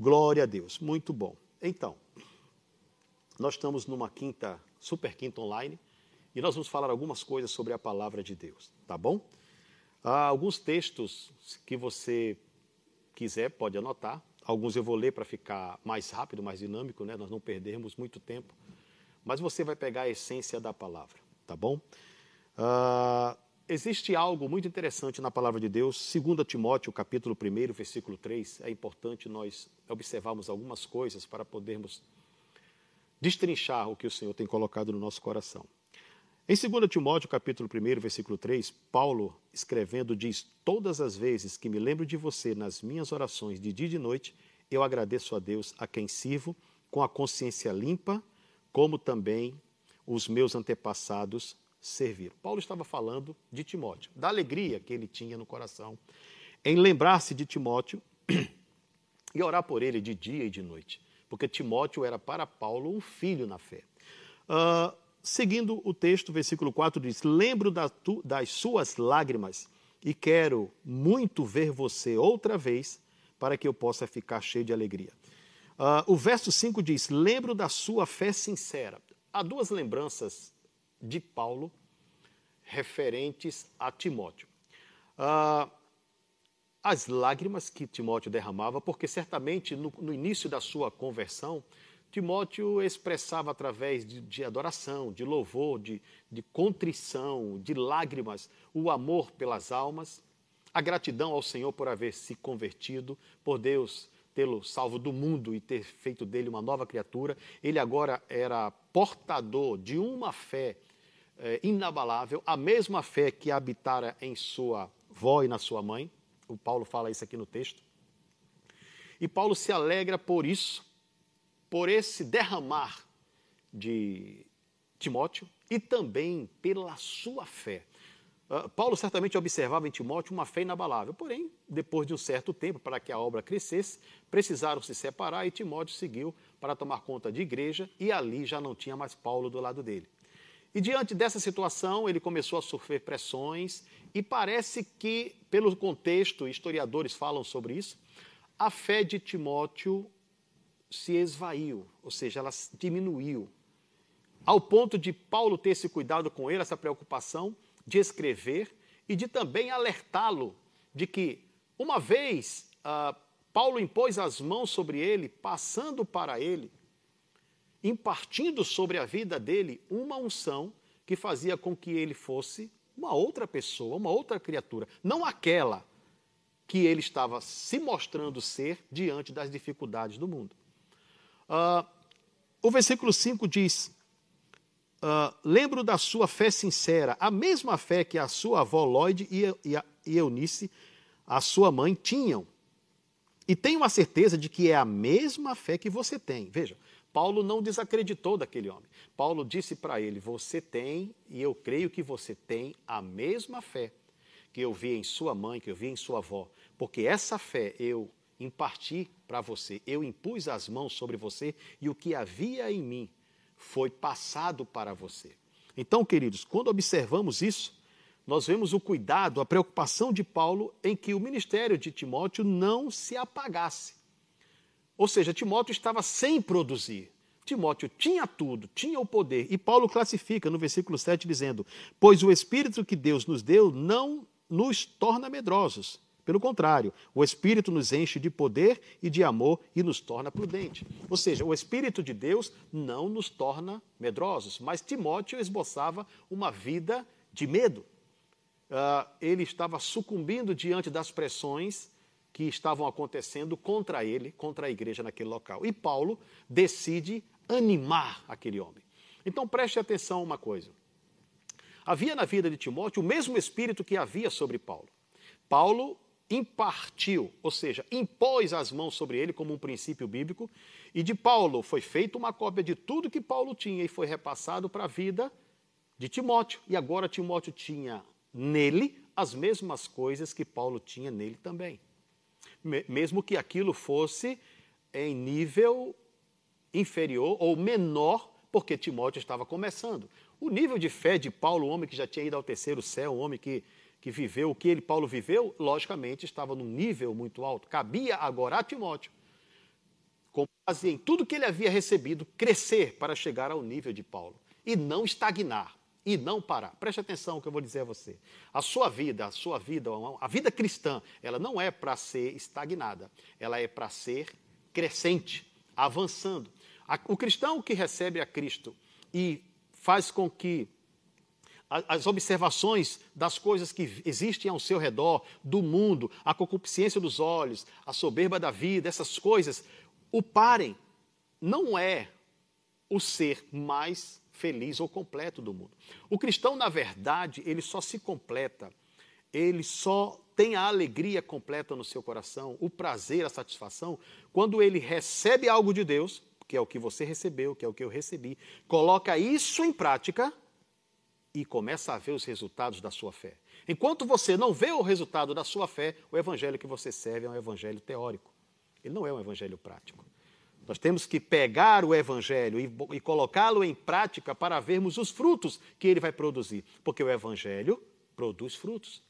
Glória a Deus, muito bom. Então, nós estamos numa quinta, super quinta online, e nós vamos falar algumas coisas sobre a palavra de Deus, tá bom? Há alguns textos que você quiser, pode anotar. Alguns eu vou ler para ficar mais rápido, mais dinâmico, né? Nós não perdermos muito tempo. Mas você vai pegar a essência da palavra, tá bom? Uh, existe algo muito interessante na palavra de Deus, 2 Timóteo, capítulo 1, versículo 3. É importante nós observarmos algumas coisas para podermos destrinchar o que o Senhor tem colocado no nosso coração. Em 2 Timóteo, capítulo 1, versículo 3, Paulo, escrevendo, diz: Todas as vezes que me lembro de você nas minhas orações de dia e de noite, eu agradeço a Deus a quem sirvo com a consciência limpa, como também os meus antepassados serviram. Paulo estava falando de Timóteo, da alegria que ele tinha no coração em lembrar-se de Timóteo e orar por ele de dia e de noite, porque Timóteo era para Paulo um filho na fé. Uh, seguindo o texto, versículo 4 diz: Lembro das suas lágrimas e quero muito ver você outra vez para que eu possa ficar cheio de alegria. Uh, o verso 5 diz: Lembro da sua fé sincera. Há duas lembranças de Paulo referentes a Timóteo. Uh, as lágrimas que Timóteo derramava, porque certamente no, no início da sua conversão, Timóteo expressava através de, de adoração, de louvor, de, de contrição, de lágrimas, o amor pelas almas, a gratidão ao Senhor por haver se convertido, por Deus tê-lo salvo do mundo e ter feito dele uma nova criatura. Ele agora era portador de uma fé eh, inabalável, a mesma fé que habitara em sua avó e na sua mãe. O Paulo fala isso aqui no texto. E Paulo se alegra por isso, por esse derramar de Timóteo e também pela sua fé. Uh, Paulo certamente observava em Timóteo uma fé inabalável, porém, depois de um certo tempo, para que a obra crescesse, precisaram se separar e Timóteo seguiu para tomar conta de igreja e ali já não tinha mais Paulo do lado dele. E diante dessa situação, ele começou a sofrer pressões e parece que, pelo contexto, historiadores falam sobre isso, a fé de Timóteo se esvaiu, ou seja, ela diminuiu. Ao ponto de Paulo ter esse cuidado com ele, essa preocupação de escrever e de também alertá-lo de que, uma vez uh, Paulo impôs as mãos sobre ele, passando para ele, impartindo sobre a vida dele uma unção que fazia com que ele fosse uma outra pessoa, uma outra criatura, não aquela que ele estava se mostrando ser diante das dificuldades do mundo. Uh, o versículo 5 diz: uh, Lembro da sua fé sincera, a mesma fé que a sua avó Lloyd e, e, e Eunice, a sua mãe, tinham. E tenho a certeza de que é a mesma fé que você tem. Veja, Paulo não desacreditou daquele homem. Paulo disse para ele: Você tem, e eu creio que você tem, a mesma fé que eu vi em sua mãe, que eu vi em sua avó. Porque essa fé eu imparti para você, eu impus as mãos sobre você e o que havia em mim foi passado para você. Então, queridos, quando observamos isso, nós vemos o cuidado, a preocupação de Paulo em que o ministério de Timóteo não se apagasse. Ou seja, Timóteo estava sem produzir. Timóteo tinha tudo, tinha o poder. E Paulo classifica no versículo 7 dizendo: Pois o Espírito que Deus nos deu não nos torna medrosos, pelo contrário, o Espírito nos enche de poder e de amor e nos torna prudente. Ou seja, o Espírito de Deus não nos torna medrosos, mas Timóteo esboçava uma vida de medo. Uh, ele estava sucumbindo diante das pressões que estavam acontecendo contra ele, contra a igreja naquele local. E Paulo decide animar aquele homem. Então preste atenção a uma coisa. Havia na vida de Timóteo o mesmo espírito que havia sobre Paulo. Paulo impartiu, ou seja, impôs as mãos sobre ele como um princípio bíblico, e de Paulo foi feita uma cópia de tudo que Paulo tinha e foi repassado para a vida de Timóteo. E agora Timóteo tinha nele as mesmas coisas que Paulo tinha nele também. Mesmo que aquilo fosse em nível inferior ou menor, porque Timóteo estava começando. O nível de fé de Paulo, o homem que já tinha ido ao terceiro céu, o homem que que viveu o que ele, Paulo, viveu, logicamente estava num nível muito alto. Cabia agora a Timóteo com base em tudo que ele havia recebido, crescer para chegar ao nível de Paulo e não estagnar e não parar. Preste atenção no que eu vou dizer a você. A sua vida, a sua vida, a vida cristã, ela não é para ser estagnada, ela é para ser crescente, avançando. O cristão que recebe a Cristo e faz com que as observações das coisas que existem ao seu redor, do mundo, a concupiscência dos olhos, a soberba da vida, essas coisas, o parem. Não é o ser mais feliz ou completo do mundo. O cristão, na verdade, ele só se completa, ele só tem a alegria completa no seu coração, o prazer, a satisfação, quando ele recebe algo de Deus, que é o que você recebeu, que é o que eu recebi, coloca isso em prática e começa a ver os resultados da sua fé. Enquanto você não vê o resultado da sua fé, o evangelho que você serve é um evangelho teórico. Ele não é um evangelho prático. Nós temos que pegar o Evangelho e, e colocá-lo em prática para vermos os frutos que ele vai produzir. Porque o Evangelho produz frutos.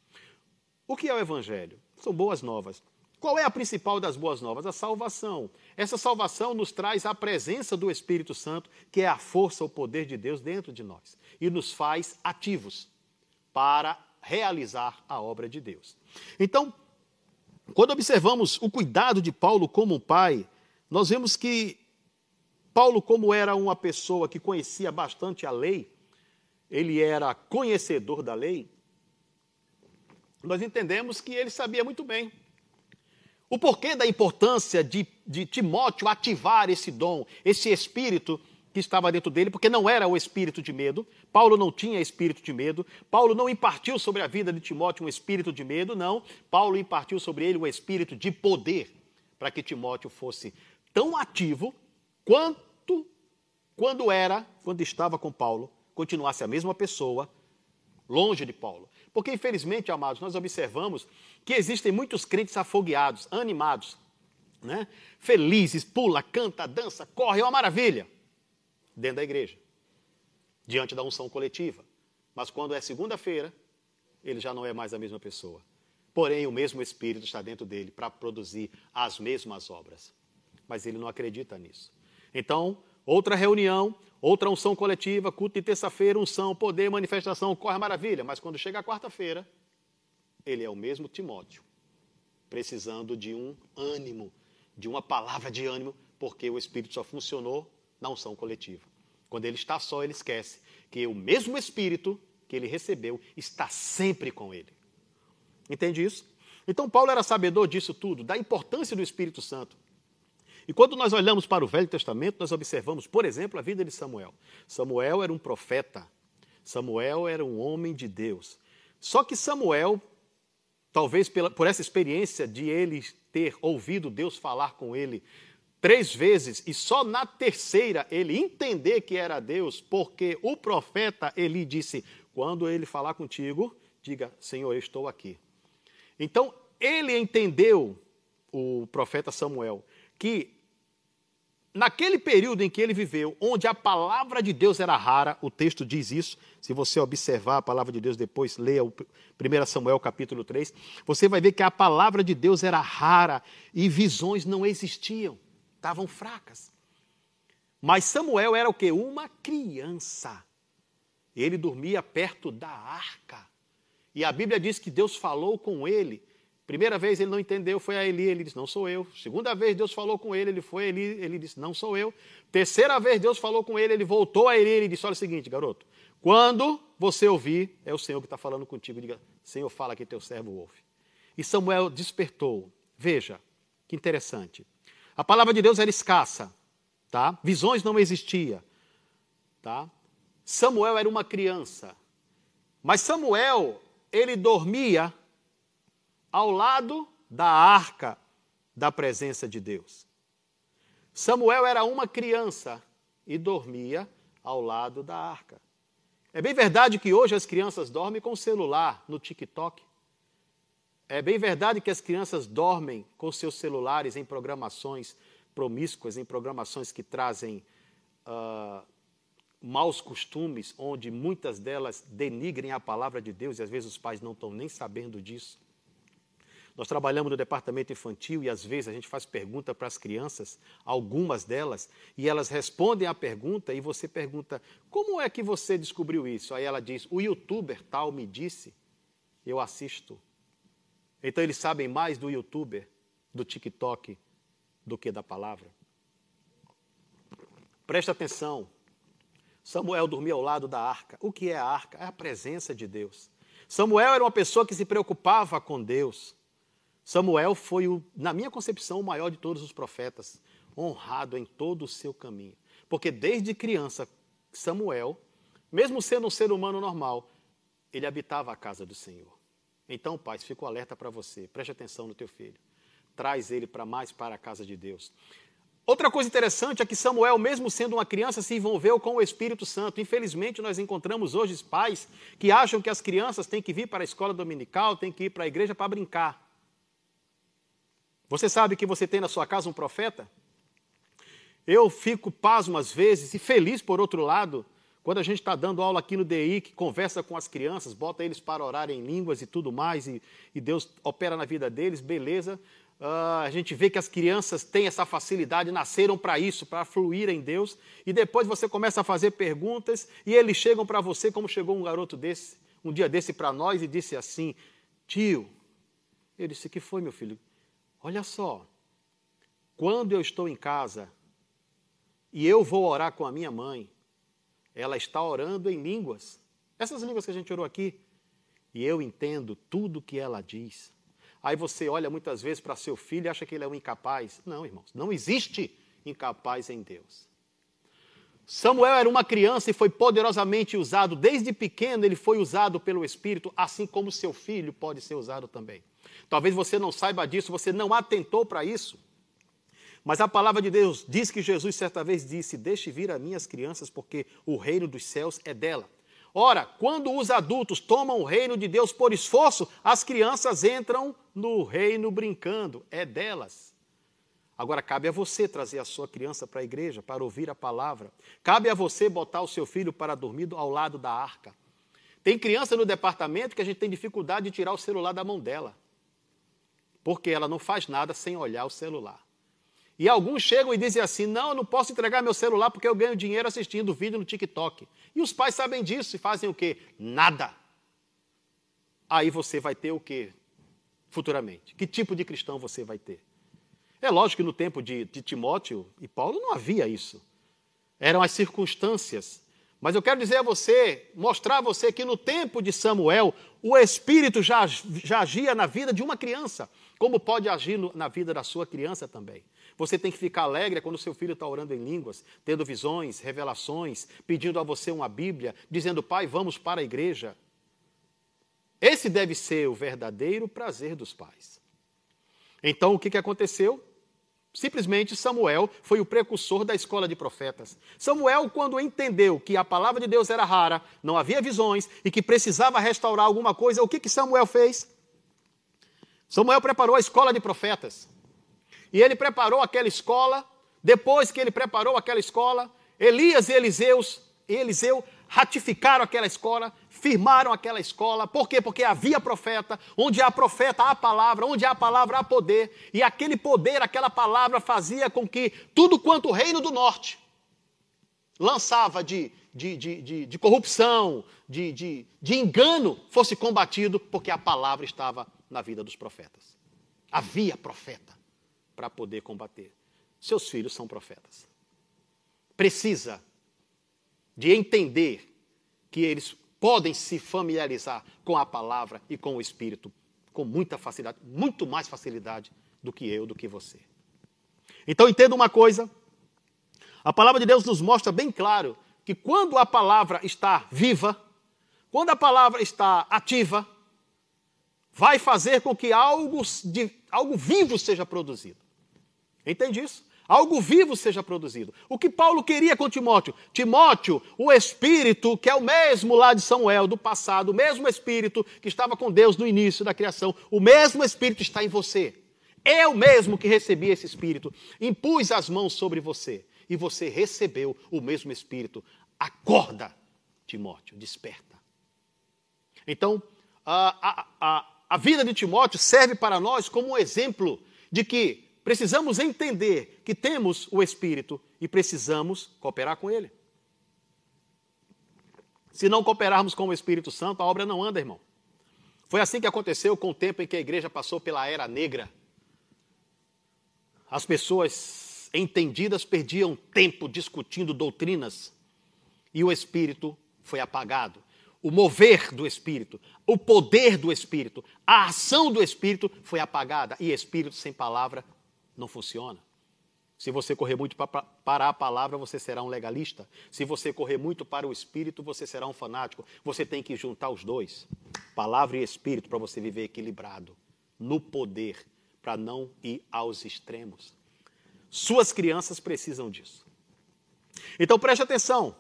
O que é o Evangelho? São boas novas. Qual é a principal das boas novas? A salvação. Essa salvação nos traz a presença do Espírito Santo, que é a força, o poder de Deus dentro de nós, e nos faz ativos para realizar a obra de Deus. Então, quando observamos o cuidado de Paulo como um pai, nós vemos que Paulo, como era uma pessoa que conhecia bastante a lei, ele era conhecedor da lei, nós entendemos que ele sabia muito bem o porquê da importância de, de Timóteo ativar esse dom, esse espírito que estava dentro dele, porque não era o espírito de medo. Paulo não tinha espírito de medo. Paulo não impartiu sobre a vida de Timóteo um espírito de medo, não. Paulo impartiu sobre ele um espírito de poder, para que Timóteo fosse tão ativo quanto quando era, quando estava com Paulo, continuasse a mesma pessoa, longe de Paulo. Porque, infelizmente, amados, nós observamos que existem muitos crentes afogueados, animados, né? felizes, pula, canta, dança, corre, é uma maravilha, dentro da igreja, diante da unção coletiva. Mas quando é segunda-feira, ele já não é mais a mesma pessoa. Porém, o mesmo Espírito está dentro dele para produzir as mesmas obras mas ele não acredita nisso. Então, outra reunião, outra unção coletiva, culto de terça-feira, unção, poder, manifestação, corre a maravilha, mas quando chega a quarta-feira, ele é o mesmo Timóteo, precisando de um ânimo, de uma palavra de ânimo, porque o Espírito só funcionou na unção coletiva. Quando ele está só, ele esquece que o mesmo Espírito que ele recebeu está sempre com ele. Entende isso? Então, Paulo era sabedor disso tudo, da importância do Espírito Santo. E quando nós olhamos para o Velho Testamento, nós observamos, por exemplo, a vida de Samuel. Samuel era um profeta. Samuel era um homem de Deus. Só que Samuel, talvez pela, por essa experiência de ele ter ouvido Deus falar com ele três vezes e só na terceira ele entender que era Deus, porque o profeta ele disse: quando ele falar contigo, diga, Senhor, eu estou aqui. Então ele entendeu, o profeta Samuel, que naquele período em que ele viveu, onde a palavra de Deus era rara, o texto diz isso, se você observar a palavra de Deus depois, leia o 1 Samuel capítulo 3, você vai ver que a palavra de Deus era rara e visões não existiam, estavam fracas. Mas Samuel era o que? Uma criança. Ele dormia perto da arca. E a Bíblia diz que Deus falou com ele Primeira vez ele não entendeu, foi a Eli, ele disse, não sou eu. Segunda vez Deus falou com ele, ele foi a Eli, ele disse, não sou eu. Terceira vez Deus falou com ele, ele voltou a Eli, ele disse, olha o seguinte, garoto, quando você ouvir, é o Senhor que está falando contigo, diga, Senhor, fala que teu servo ouve. E Samuel despertou. Veja, que interessante. A palavra de Deus era escassa, tá? Visões não existia, tá? Samuel era uma criança. Mas Samuel, ele dormia ao lado da arca da presença de Deus. Samuel era uma criança e dormia ao lado da arca. É bem verdade que hoje as crianças dormem com o celular no TikTok. É bem verdade que as crianças dormem com seus celulares em programações promíscuas, em programações que trazem uh, maus costumes, onde muitas delas denigrem a palavra de Deus e às vezes os pais não estão nem sabendo disso. Nós trabalhamos no departamento infantil e às vezes a gente faz pergunta para as crianças, algumas delas, e elas respondem a pergunta e você pergunta: "Como é que você descobriu isso?" Aí ela diz: "O youtuber tal me disse, eu assisto". Então eles sabem mais do youtuber, do TikTok, do que da palavra. Preste atenção. Samuel dormia ao lado da arca. O que é a arca? É a presença de Deus. Samuel era uma pessoa que se preocupava com Deus. Samuel foi, o, na minha concepção, o maior de todos os profetas, honrado em todo o seu caminho. Porque desde criança, Samuel, mesmo sendo um ser humano normal, ele habitava a casa do Senhor. Então, pais, fico alerta para você. Preste atenção no teu filho. Traz ele para mais para a casa de Deus. Outra coisa interessante é que Samuel, mesmo sendo uma criança, se envolveu com o Espírito Santo. Infelizmente, nós encontramos hoje pais que acham que as crianças têm que vir para a escola dominical, têm que ir para a igreja para brincar. Você sabe que você tem na sua casa um profeta? Eu fico pasmo às vezes e feliz por outro lado, quando a gente está dando aula aqui no DI, que conversa com as crianças, bota eles para orar em línguas e tudo mais, e, e Deus opera na vida deles, beleza. Uh, a gente vê que as crianças têm essa facilidade, nasceram para isso, para fluir em Deus, e depois você começa a fazer perguntas, e eles chegam para você, como chegou um garoto desse, um dia desse para nós, e disse assim: Tio, eu disse: Que foi, meu filho? Olha só, quando eu estou em casa e eu vou orar com a minha mãe, ela está orando em línguas, essas línguas que a gente orou aqui, e eu entendo tudo que ela diz. Aí você olha muitas vezes para seu filho e acha que ele é um incapaz. Não, irmãos, não existe incapaz em Deus. Samuel era uma criança e foi poderosamente usado, desde pequeno ele foi usado pelo Espírito, assim como seu filho pode ser usado também. Talvez você não saiba disso, você não atentou para isso. Mas a palavra de Deus diz que Jesus certa vez disse: Deixe vir a minhas crianças, porque o reino dos céus é dela. Ora, quando os adultos tomam o reino de Deus por esforço, as crianças entram no reino brincando, é delas. Agora, cabe a você trazer a sua criança para a igreja, para ouvir a palavra. Cabe a você botar o seu filho para dormir ao lado da arca. Tem criança no departamento que a gente tem dificuldade de tirar o celular da mão dela porque ela não faz nada sem olhar o celular. E alguns chegam e dizem assim: não, eu não posso entregar meu celular porque eu ganho dinheiro assistindo vídeo no TikTok. E os pais sabem disso e fazem o quê? Nada. Aí você vai ter o quê futuramente? Que tipo de cristão você vai ter? É lógico que no tempo de, de Timóteo e Paulo não havia isso. Eram as circunstâncias. Mas eu quero dizer a você, mostrar a você que no tempo de Samuel, o Espírito já, já agia na vida de uma criança como pode agir no, na vida da sua criança também. Você tem que ficar alegre quando seu filho está orando em línguas, tendo visões, revelações, pedindo a você uma Bíblia, dizendo, pai, vamos para a igreja. Esse deve ser o verdadeiro prazer dos pais. Então, o que, que aconteceu? Simplesmente Samuel foi o precursor da escola de profetas. Samuel, quando entendeu que a palavra de Deus era rara, não havia visões e que precisava restaurar alguma coisa, o que, que Samuel fez? Samuel preparou a escola de profetas. E ele preparou aquela escola. Depois que ele preparou aquela escola, Elias e Eliseus, Eliseu ratificaram aquela escola, firmaram aquela escola. Por quê? Porque havia profeta. Onde há profeta, há palavra. Onde há palavra, há poder. E aquele poder, aquela palavra fazia com que tudo quanto o reino do norte lançava de, de, de, de, de corrupção, de, de, de engano, fosse combatido, porque a palavra estava na vida dos profetas. Havia profeta para poder combater. Seus filhos são profetas. Precisa de entender que eles podem se familiarizar com a palavra e com o Espírito com muita facilidade, muito mais facilidade do que eu, do que você. Então entenda uma coisa: a palavra de Deus nos mostra bem claro que quando a palavra está viva, quando a palavra está ativa, vai fazer com que algo, de, algo vivo seja produzido. Entende isso? Algo vivo seja produzido. O que Paulo queria com Timóteo? Timóteo, o Espírito, que é o mesmo lá de Samuel, do passado, o mesmo Espírito que estava com Deus no início da criação, o mesmo Espírito está em você. O mesmo que recebi esse Espírito, impus as mãos sobre você e você recebeu o mesmo Espírito. Acorda, Timóteo, desperta. Então, a, a, a a vida de Timóteo serve para nós como um exemplo de que precisamos entender que temos o Espírito e precisamos cooperar com ele. Se não cooperarmos com o Espírito Santo, a obra não anda, irmão. Foi assim que aconteceu com o tempo em que a igreja passou pela era negra. As pessoas entendidas perdiam tempo discutindo doutrinas e o Espírito foi apagado. O mover do Espírito, o poder do Espírito, a ação do Espírito foi apagada. E Espírito sem palavra não funciona. Se você correr muito para a palavra, você será um legalista. Se você correr muito para o espírito, você será um fanático. Você tem que juntar os dois, palavra e espírito, para você viver equilibrado, no poder, para não ir aos extremos. Suas crianças precisam disso. Então preste atenção.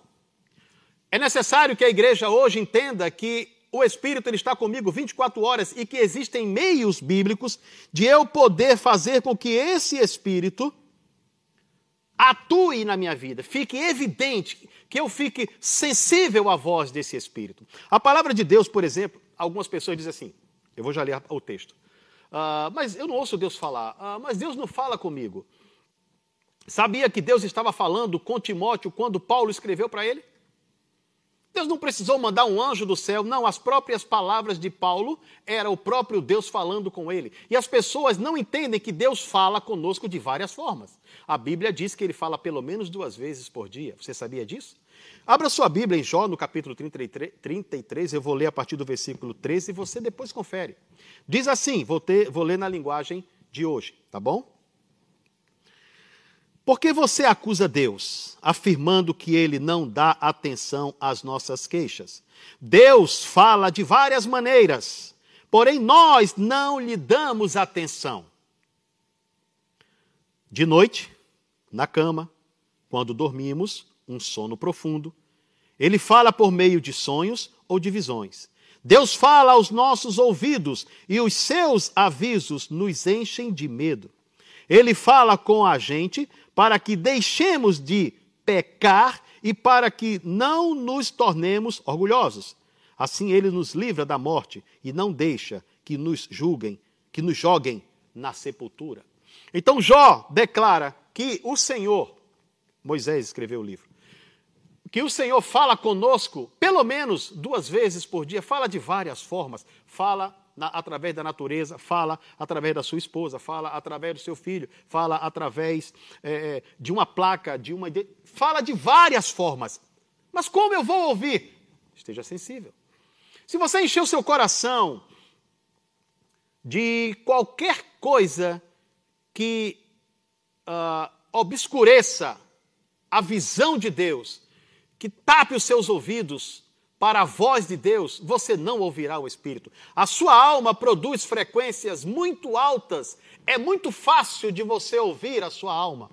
É necessário que a igreja hoje entenda que o Espírito ele está comigo 24 horas e que existem meios bíblicos de eu poder fazer com que esse Espírito atue na minha vida, fique evidente, que eu fique sensível à voz desse Espírito. A palavra de Deus, por exemplo, algumas pessoas dizem assim, eu vou já ler o texto, uh, mas eu não ouço Deus falar, uh, mas Deus não fala comigo. Sabia que Deus estava falando com Timóteo quando Paulo escreveu para ele? Deus não precisou mandar um anjo do céu, não, as próprias palavras de Paulo era o próprio Deus falando com ele. E as pessoas não entendem que Deus fala conosco de várias formas. A Bíblia diz que ele fala pelo menos duas vezes por dia. Você sabia disso? Abra sua Bíblia em Jó, no capítulo 33, 33 eu vou ler a partir do versículo 13 e você depois confere. Diz assim, vou, ter, vou ler na linguagem de hoje, tá bom? Por que você acusa Deus, afirmando que ele não dá atenção às nossas queixas? Deus fala de várias maneiras, porém nós não lhe damos atenção. De noite, na cama, quando dormimos, um sono profundo, ele fala por meio de sonhos ou de visões. Deus fala aos nossos ouvidos e os seus avisos nos enchem de medo. Ele fala com a gente para que deixemos de pecar e para que não nos tornemos orgulhosos. Assim ele nos livra da morte e não deixa que nos julguem, que nos joguem na sepultura. Então Jó declara que o Senhor, Moisés escreveu o livro, que o Senhor fala conosco pelo menos duas vezes por dia, fala de várias formas, fala na, através da natureza, fala através da sua esposa, fala através do seu filho, fala através é, é, de uma placa, de uma. Fala de várias formas. Mas como eu vou ouvir? Esteja sensível. Se você encher o seu coração de qualquer coisa que uh, obscureça a visão de Deus, que tape os seus ouvidos para a voz de Deus, você não ouvirá o Espírito. A sua alma produz frequências muito altas. É muito fácil de você ouvir a sua alma.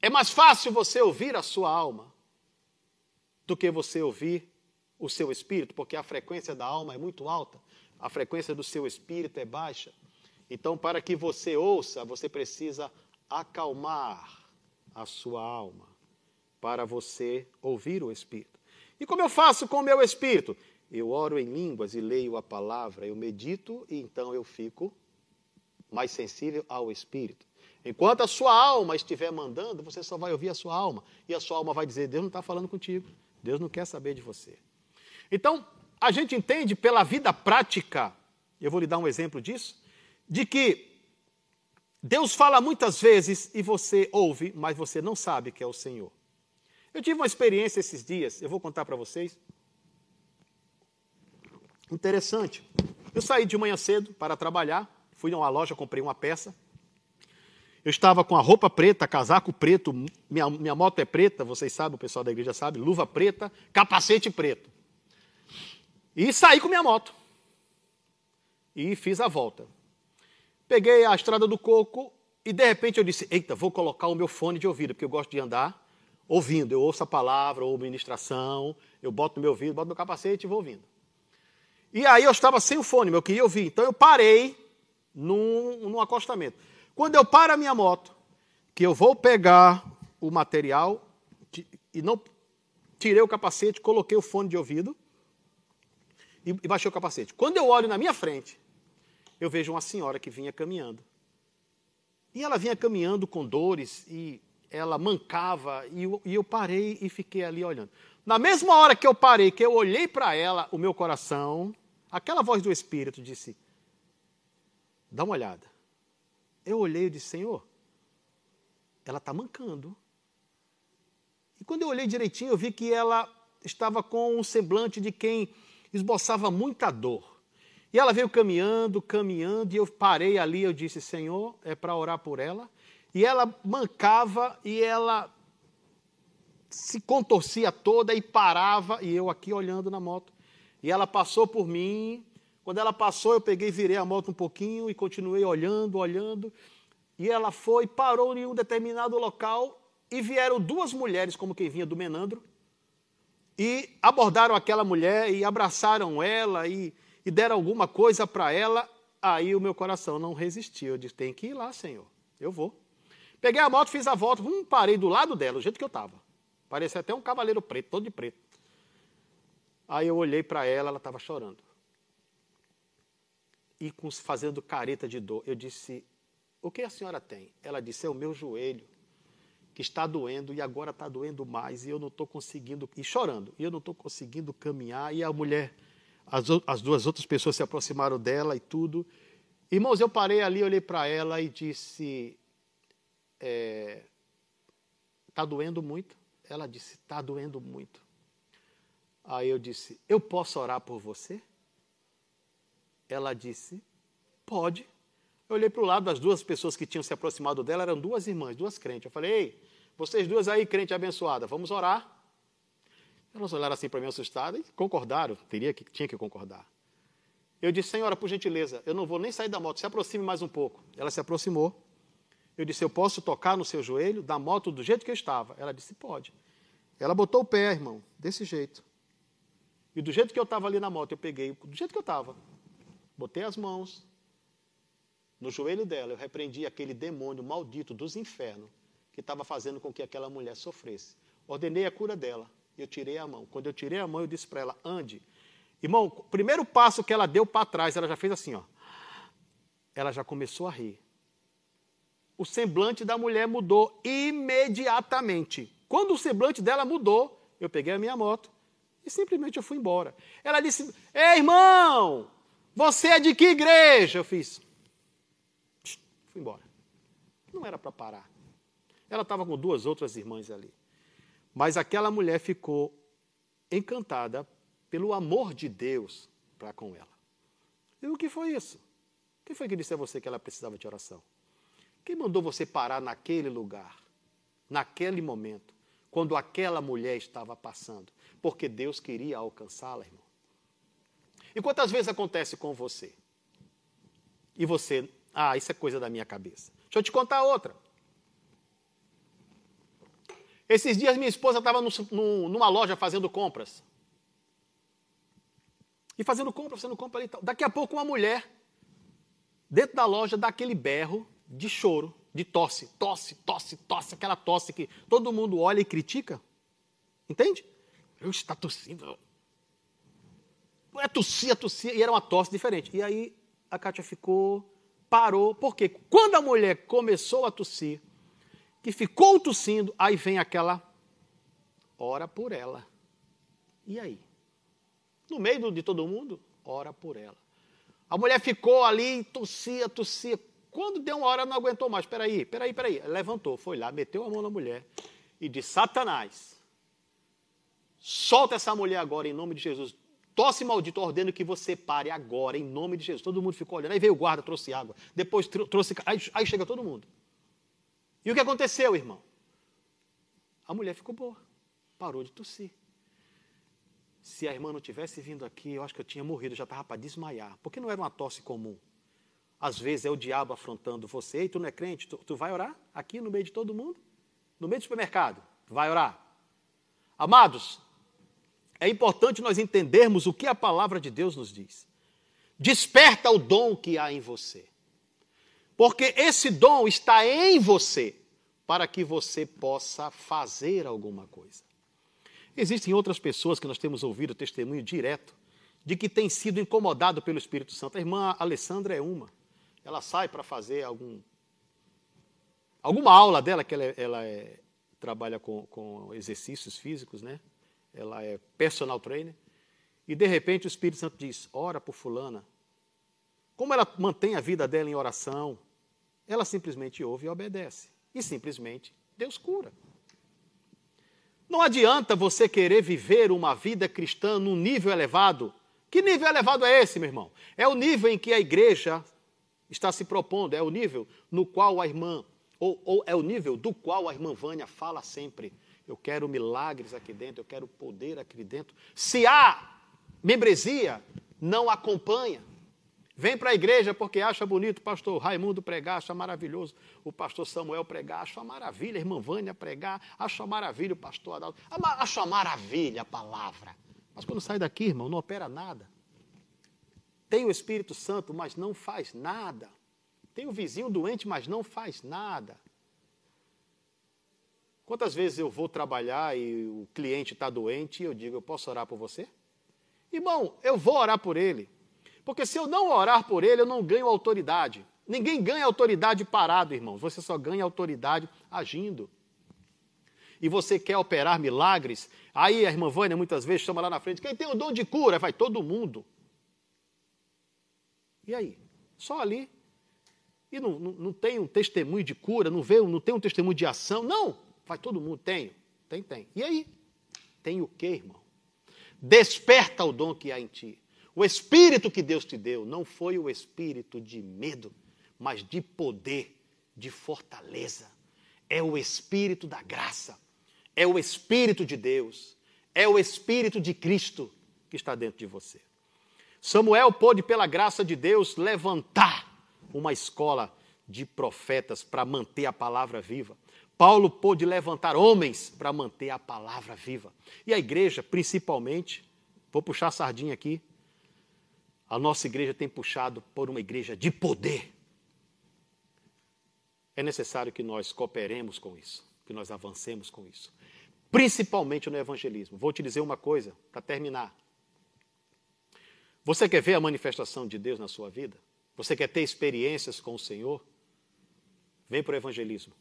É mais fácil você ouvir a sua alma do que você ouvir o seu espírito, porque a frequência da alma é muito alta, a frequência do seu espírito é baixa. Então, para que você ouça, você precisa acalmar a sua alma para você ouvir o espírito. E como eu faço com o meu espírito? Eu oro em línguas e leio a palavra, eu medito e então eu fico mais sensível ao espírito. Enquanto a sua alma estiver mandando, você só vai ouvir a sua alma. E a sua alma vai dizer: Deus não está falando contigo, Deus não quer saber de você. Então, a gente entende pela vida prática, eu vou lhe dar um exemplo disso, de que Deus fala muitas vezes e você ouve, mas você não sabe que é o Senhor. Eu tive uma experiência esses dias, eu vou contar para vocês. Interessante. Eu saí de manhã cedo para trabalhar, fui numa loja, comprei uma peça. Eu estava com a roupa preta, casaco preto, minha, minha moto é preta, vocês sabem, o pessoal da igreja sabe, luva preta, capacete preto. E saí com minha moto. E fiz a volta. Peguei a estrada do coco e de repente eu disse: Eita, vou colocar o meu fone de ouvido, porque eu gosto de andar ouvindo. Eu ouço a palavra, ou ministração, eu boto no meu ouvido, boto no capacete e vou ouvindo. E aí eu estava sem o fone, eu queria ouvir. Então eu parei num, num acostamento. Quando eu paro a minha moto, que eu vou pegar o material e não tirei o capacete, coloquei o fone de ouvido e, e baixei o capacete. Quando eu olho na minha frente, eu vejo uma senhora que vinha caminhando. E ela vinha caminhando com dores e ela mancava e eu, e eu parei e fiquei ali olhando. Na mesma hora que eu parei, que eu olhei para ela, o meu coração, aquela voz do Espírito disse: dá uma olhada. Eu olhei e disse: Senhor, ela está mancando. E quando eu olhei direitinho, eu vi que ela estava com um semblante de quem esboçava muita dor. E ela veio caminhando, caminhando, e eu parei ali, eu disse, Senhor, é para orar por ela. E ela mancava e ela se contorcia toda e parava, e eu aqui olhando na moto. E ela passou por mim. Quando ela passou, eu peguei, virei a moto um pouquinho e continuei olhando, olhando. E ela foi, parou em um determinado local e vieram duas mulheres, como quem vinha do Menandro, e abordaram aquela mulher e abraçaram ela e e deram alguma coisa para ela, aí o meu coração não resistiu. Eu disse: tem que ir lá, Senhor. Eu vou. Peguei a moto, fiz a volta, hum, parei do lado dela, do jeito que eu estava. Parecia até um cavaleiro preto, todo de preto. Aí eu olhei para ela, ela estava chorando. E fazendo careta de dor. Eu disse: O que a senhora tem? Ela disse: É o meu joelho, que está doendo e agora está doendo mais, e eu não estou conseguindo. E chorando, e eu não estou conseguindo caminhar. E a mulher as, as duas outras pessoas se aproximaram dela e tudo. Irmãos, eu parei ali, olhei para ela e disse: Está é, doendo muito? Ela disse: Está doendo muito. Aí eu disse: Eu posso orar por você? Ela disse: Pode. Eu olhei para o lado das duas pessoas que tinham se aproximado dela, eram duas irmãs, duas crentes. Eu falei: Ei, vocês duas aí, crente abençoada, vamos orar. Elas olharam assim para mim assustadas e concordaram, teria que, tinha que concordar. Eu disse, senhora, por gentileza, eu não vou nem sair da moto, se aproxime mais um pouco. Ela se aproximou. Eu disse, eu posso tocar no seu joelho da moto do jeito que eu estava? Ela disse, pode. Ela botou o pé, irmão, desse jeito. E do jeito que eu estava ali na moto, eu peguei, do jeito que eu estava, botei as mãos no joelho dela, eu repreendi aquele demônio maldito dos infernos que estava fazendo com que aquela mulher sofresse. Ordenei a cura dela eu tirei a mão. Quando eu tirei a mão, eu disse para ela, ande. Irmão, o primeiro passo que ela deu para trás, ela já fez assim, ó. Ela já começou a rir. O semblante da mulher mudou imediatamente. Quando o semblante dela mudou, eu peguei a minha moto e simplesmente eu fui embora. Ela disse: Ei, irmão, você é de que igreja? Eu fiz. Fui embora. Não era para parar. Ela estava com duas outras irmãs ali. Mas aquela mulher ficou encantada pelo amor de Deus para com ela. E o que foi isso? Quem foi que disse a você que ela precisava de oração? Quem mandou você parar naquele lugar, naquele momento, quando aquela mulher estava passando? Porque Deus queria alcançá-la, irmão. E quantas vezes acontece com você? E você, ah, isso é coisa da minha cabeça. Deixa eu te contar outra. Esses dias minha esposa estava numa loja fazendo compras. E fazendo compra, fazendo compra ali. Daqui a pouco uma mulher, dentro da loja, dá aquele berro de choro, de tosse, tosse, tosse, tosse, aquela tosse que todo mundo olha e critica. Entende? Eu está tossindo. É tossia, tossia, e era uma tosse diferente. E aí a Kátia ficou, parou, porque quando a mulher começou a tossir, que ficou tossindo, aí vem aquela, ora por ela. E aí? No meio de todo mundo, ora por ela. A mulher ficou ali, tossia, tossia. Quando deu uma hora, não aguentou mais. Peraí, peraí, peraí. Levantou, foi lá, meteu a mão na mulher e disse: Satanás, solta essa mulher agora em nome de Jesus. Tosse maldito, ordeno que você pare agora, em nome de Jesus. Todo mundo ficou olhando. Aí veio o guarda, trouxe água. Depois trouxe. Aí, aí chega todo mundo. E o que aconteceu, irmão? A mulher ficou boa, parou de tossir. Se a irmã não tivesse vindo aqui, eu acho que eu tinha morrido, já estava para desmaiar. Porque não era uma tosse comum. Às vezes é o diabo afrontando você, e tu não é crente, tu, tu vai orar aqui no meio de todo mundo? No meio do supermercado, tu vai orar. Amados, é importante nós entendermos o que a palavra de Deus nos diz. Desperta o dom que há em você. Porque esse dom está em você para que você possa fazer alguma coisa. Existem outras pessoas que nós temos ouvido testemunho direto de que tem sido incomodado pelo Espírito Santo. A irmã Alessandra é uma. Ela sai para fazer algum, alguma aula dela, que ela, é, ela é, trabalha com, com exercícios físicos, né? Ela é personal trainer. E de repente o Espírito Santo diz: ora por fulana. Como ela mantém a vida dela em oração, ela simplesmente ouve e obedece. E simplesmente Deus cura. Não adianta você querer viver uma vida cristã num nível elevado. Que nível elevado é esse, meu irmão? É o nível em que a igreja está se propondo, é o nível no qual a irmã, ou, ou é o nível do qual a irmã Vânia fala sempre. Eu quero milagres aqui dentro, eu quero poder aqui dentro. Se há membresia, não acompanha. Vem para a igreja porque acha bonito o pastor Raimundo pregar, acha maravilhoso o pastor Samuel pregar, acha maravilha a irmã Vânia pregar, acha maravilha o pastor Adalto, acha maravilha a palavra. Mas quando sai daqui, irmão, não opera nada. Tem o Espírito Santo, mas não faz nada. Tem o vizinho doente, mas não faz nada. Quantas vezes eu vou trabalhar e o cliente está doente e eu digo, eu posso orar por você? Irmão, eu vou orar por ele. Porque se eu não orar por ele, eu não ganho autoridade. Ninguém ganha autoridade parado, irmão. Você só ganha autoridade agindo. E você quer operar milagres, aí a irmã Vânia muitas vezes chama lá na frente, quem tem o dom de cura? Vai todo mundo. E aí? Só ali. E não, não, não tem um testemunho de cura, não, vê, não tem um testemunho de ação. Não, vai todo mundo. Tem, tem, tem. E aí? Tem o quê, irmão? Desperta o dom que há em ti. O espírito que Deus te deu não foi o espírito de medo, mas de poder, de fortaleza. É o espírito da graça, é o espírito de Deus, é o espírito de Cristo que está dentro de você. Samuel pôde, pela graça de Deus, levantar uma escola de profetas para manter a palavra viva. Paulo pôde levantar homens para manter a palavra viva. E a igreja, principalmente, vou puxar a sardinha aqui, a nossa igreja tem puxado por uma igreja de poder. É necessário que nós cooperemos com isso, que nós avancemos com isso. Principalmente no evangelismo. Vou te dizer uma coisa para terminar. Você quer ver a manifestação de Deus na sua vida? Você quer ter experiências com o Senhor? Vem para o evangelismo.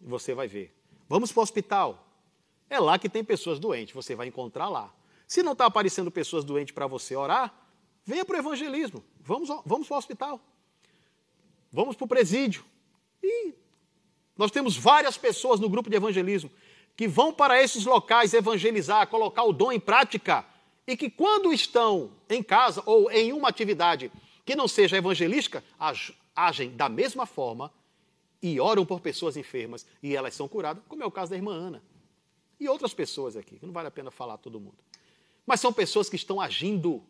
E você vai ver. Vamos para o hospital. É lá que tem pessoas doentes, você vai encontrar lá. Se não está aparecendo pessoas doentes para você orar, Venha para o evangelismo. Vamos, vamos para o hospital. Vamos para o presídio. E nós temos várias pessoas no grupo de evangelismo que vão para esses locais evangelizar, colocar o dom em prática. E que quando estão em casa ou em uma atividade que não seja evangelística, agem da mesma forma e oram por pessoas enfermas e elas são curadas, como é o caso da irmã Ana. E outras pessoas aqui, que não vale a pena falar todo mundo. Mas são pessoas que estão agindo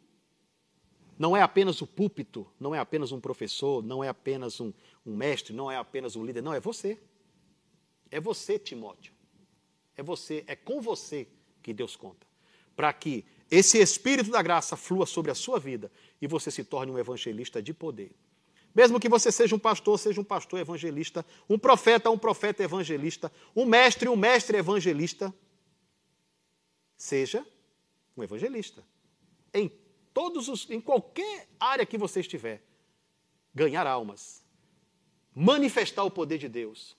não é apenas o púlpito, não é apenas um professor, não é apenas um, um mestre, não é apenas um líder, não, é você. É você, Timóteo. É você, é com você que Deus conta. Para que esse Espírito da graça flua sobre a sua vida e você se torne um evangelista de poder. Mesmo que você seja um pastor, seja um pastor evangelista, um profeta, um profeta evangelista, um mestre, um mestre evangelista, seja um evangelista. Em todos os, em qualquer área que você estiver, ganhar almas, manifestar o poder de Deus,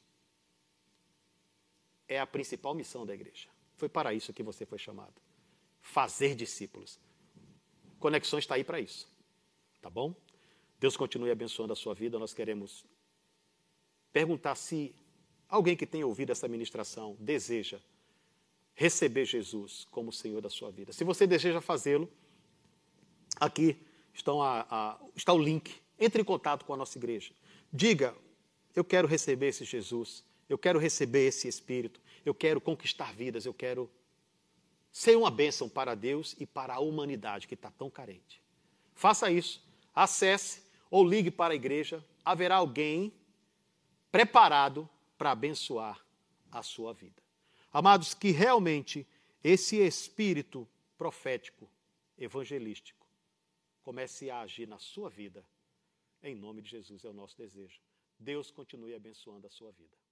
é a principal missão da igreja. Foi para isso que você foi chamado. Fazer discípulos. Conexões está aí para isso. Tá bom? Deus continue abençoando a sua vida. Nós queremos perguntar se alguém que tenha ouvido essa ministração deseja receber Jesus como Senhor da sua vida. Se você deseja fazê-lo, Aqui estão a, a, está o link. Entre em contato com a nossa igreja. Diga: Eu quero receber esse Jesus. Eu quero receber esse Espírito. Eu quero conquistar vidas. Eu quero ser uma bênção para Deus e para a humanidade que está tão carente. Faça isso. Acesse ou ligue para a igreja. Haverá alguém preparado para abençoar a sua vida. Amados, que realmente esse espírito profético, evangelístico, comece a agir na sua vida. Em nome de Jesus é o nosso desejo. Deus continue abençoando a sua vida.